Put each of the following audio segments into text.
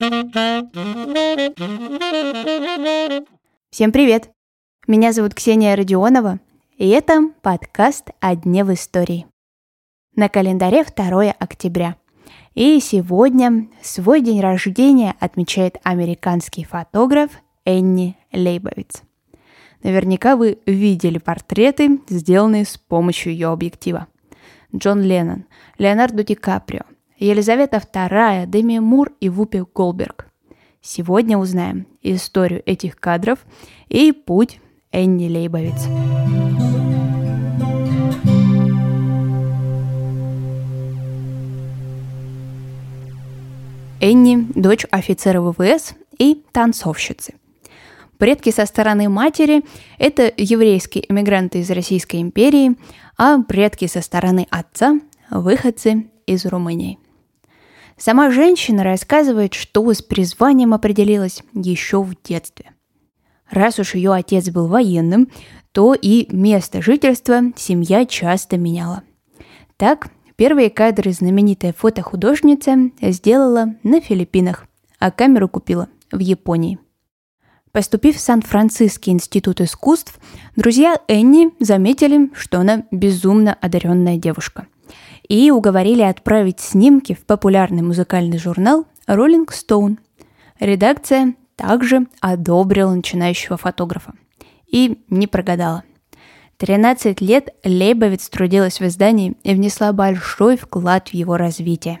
Всем привет! Меня зовут Ксения Родионова, и это подкаст «О дне в истории». На календаре 2 октября. И сегодня свой день рождения отмечает американский фотограф Энни Лейбовиц. Наверняка вы видели портреты, сделанные с помощью ее объектива. Джон Леннон, Леонардо Ди Каприо, Елизавета II, Деми Мур и Вупи Голберг. Сегодня узнаем историю этих кадров и путь Энни Лейбовиц. Энни – дочь офицера ВВС и танцовщицы. Предки со стороны матери – это еврейские эмигранты из Российской империи, а предки со стороны отца – выходцы из Румынии. Сама женщина рассказывает, что с призванием определилась еще в детстве. Раз уж ее отец был военным, то и место жительства семья часто меняла. Так, первые кадры знаменитая фотохудожница сделала на Филиппинах, а камеру купила в Японии. Поступив в Сан-Франциский институт искусств, друзья Энни заметили, что она безумно одаренная девушка. И уговорили отправить снимки в популярный музыкальный журнал Rolling Stone. Редакция также одобрила начинающего фотографа. И не прогадала. 13 лет Лейбовиц трудилась в издании и внесла большой вклад в его развитие.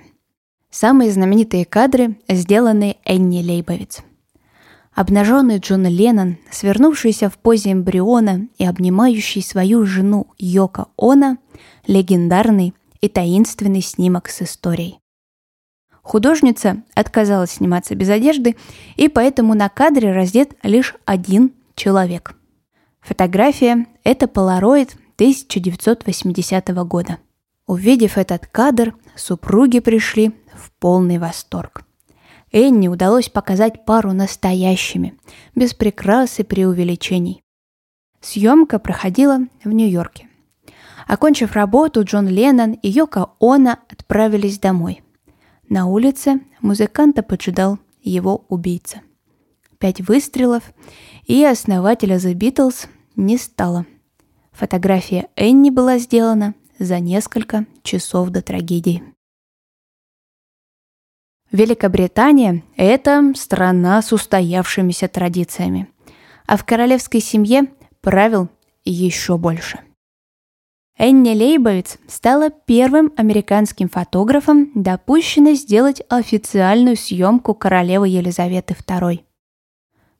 Самые знаменитые кадры сделаны Энни Лейбовиц. Обнаженный Джон Леннон, свернувшийся в позе эмбриона и обнимающий свою жену Йока Она, легендарный и таинственный снимок с историей. Художница отказалась сниматься без одежды, и поэтому на кадре раздет лишь один человек. Фотография – это полароид 1980 года. Увидев этот кадр, супруги пришли в полный восторг. Энни удалось показать пару настоящими, без прикрас и преувеличений. Съемка проходила в Нью-Йорке. Окончив работу, Джон Леннон и Йоко Оно отправились домой – на улице музыканта поджидал его убийца. Пять выстрелов, и основателя The Beatles не стало. Фотография Энни была сделана за несколько часов до трагедии. Великобритания – это страна с устоявшимися традициями, а в королевской семье правил еще больше. Энни Лейбовиц стала первым американским фотографом, допущенной сделать официальную съемку королевы Елизаветы II.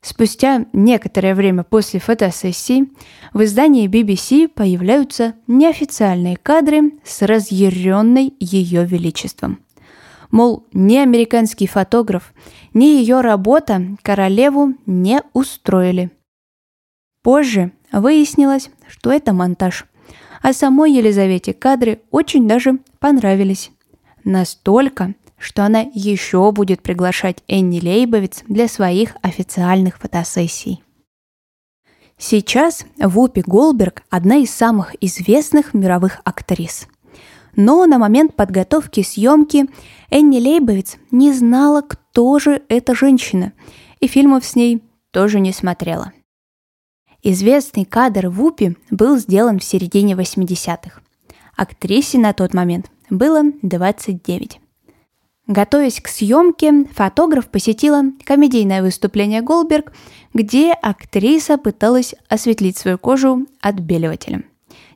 Спустя некоторое время после фотосессии в издании BBC появляются неофициальные кадры с разъяренной ее величеством. Мол, ни американский фотограф, ни ее работа королеву не устроили. Позже выяснилось, что это монтаж – а самой Елизавете кадры очень даже понравились. Настолько, что она еще будет приглашать Энни Лейбовиц для своих официальных фотосессий. Сейчас Вупи Голберг – одна из самых известных мировых актрис. Но на момент подготовки съемки Энни Лейбовиц не знала, кто же эта женщина, и фильмов с ней тоже не смотрела. Известный кадр Вупи был сделан в середине 80-х. Актрисе на тот момент было 29. Готовясь к съемке, фотограф посетила комедийное выступление Голберг, где актриса пыталась осветлить свою кожу отбеливателем,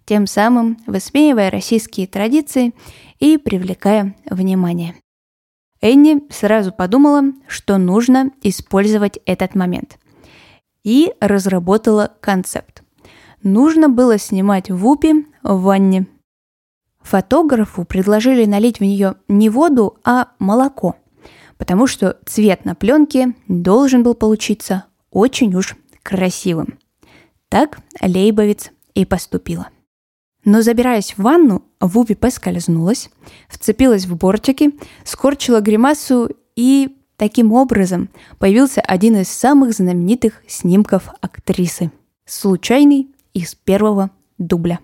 тем самым высмеивая российские традиции и привлекая внимание. Энни сразу подумала, что нужно использовать этот момент и разработала концепт. Нужно было снимать Вупи в ванне. Фотографу предложили налить в нее не воду, а молоко, потому что цвет на пленке должен был получиться очень уж красивым. Так Лейбовец и поступила. Но забираясь в ванну, Вупи поскользнулась, вцепилась в бортики, скорчила гримасу и Таким образом, появился один из самых знаменитых снимков актрисы. Случайный из первого дубля.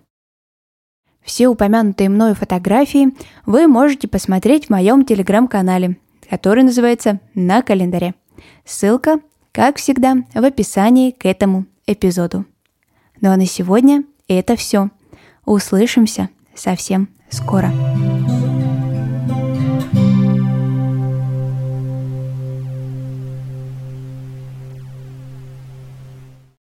Все упомянутые мною фотографии вы можете посмотреть в моем телеграм-канале. который называется «На календаре». Ссылка, как всегда, в описании к этому эпизоду. Ну а на сегодня это все. Услышимся совсем скоро.